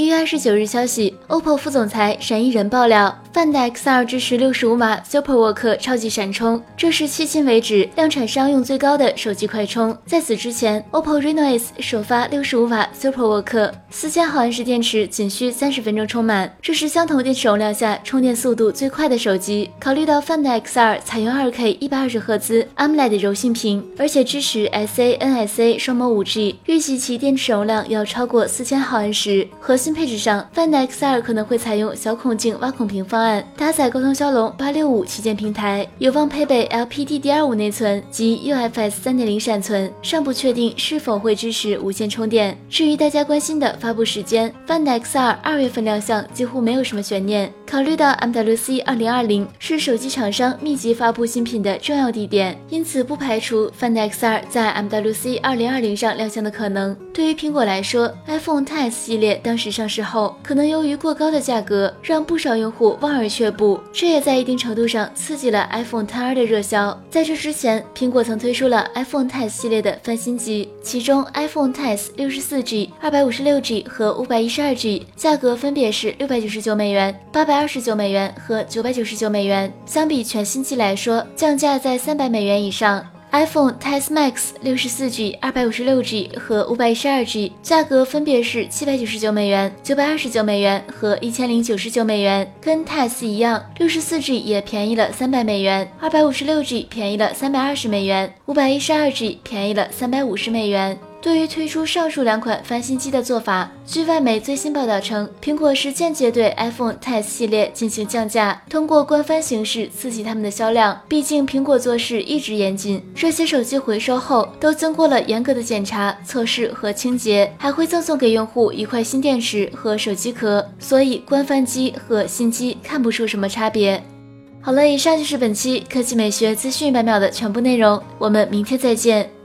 一月二十九日消息，OPPO 副总裁闪一人爆料。Find X2 支持六十五瓦 SuperWalk 超级闪充，这是迄今为止量产商用最高的手机快充。在此之前，OPPO Reno8 首发六十五瓦 SuperWalk，四千毫安时电池仅需三十分钟充满，这是相同电池容量下充电速度最快的手机。考虑到 Find X2 采用二 K 一百二十赫兹 AMOLED 柔性屏，而且支持 SA NSA 双模五 G，预计其电池容量要超过四千毫安时。核心配置上，Find X2 可能会采用小孔径挖孔屏方案。搭载高通骁龙八六五旗舰平台，有望配备 LPDDR5 内存及 UFS 三点零闪存，尚不确定是否会支持无线充电。至于大家关心的发布时间，Find X2 二月份亮相几乎没有什么悬念。考虑到 MWC 二零二零是手机厂商密集发布新品的重要地点，因此不排除 Find X2 在 MWC 二零二零上亮相的可能。对于苹果来说，iPhone X 系列当时上市后，可能由于过高的价格，让不少用户望而却步，这也在一定程度上刺激了 iPhone XR 的热销。在这之前，苹果曾推出了 iPhone X 系列的翻新机，其中 iPhone X 六十四 G、二百五十六 G 和五百一十二 G 价格分别是六百九十九美元、八百二十九美元和九百九十九美元，相比全新机来说，降价在三百美元以上。iPhone X Max 六十四 G、二百五十六 G 和五百一十二 G 价格分别是七百九十九美元、九百二十九美元和一千零九十九美元，跟 X 一样，六十四 G 也便宜了三百美元，二百五十六 G 便宜了三百二十美元，五百一十二 G 便宜了三百五十美元。对于推出上述两款翻新机的做法，据外媒最新报道称，苹果是间接对 iPhone X 系列进行降价，通过官方形式刺激他们的销量。毕竟苹果做事一直严谨，这些手机回收后都经过了严格的检查、测试和清洁，还会赠送给用户一块新电池和手机壳，所以官方机和新机看不出什么差别。好了，以上就是本期科技美学资讯一百秒的全部内容，我们明天再见。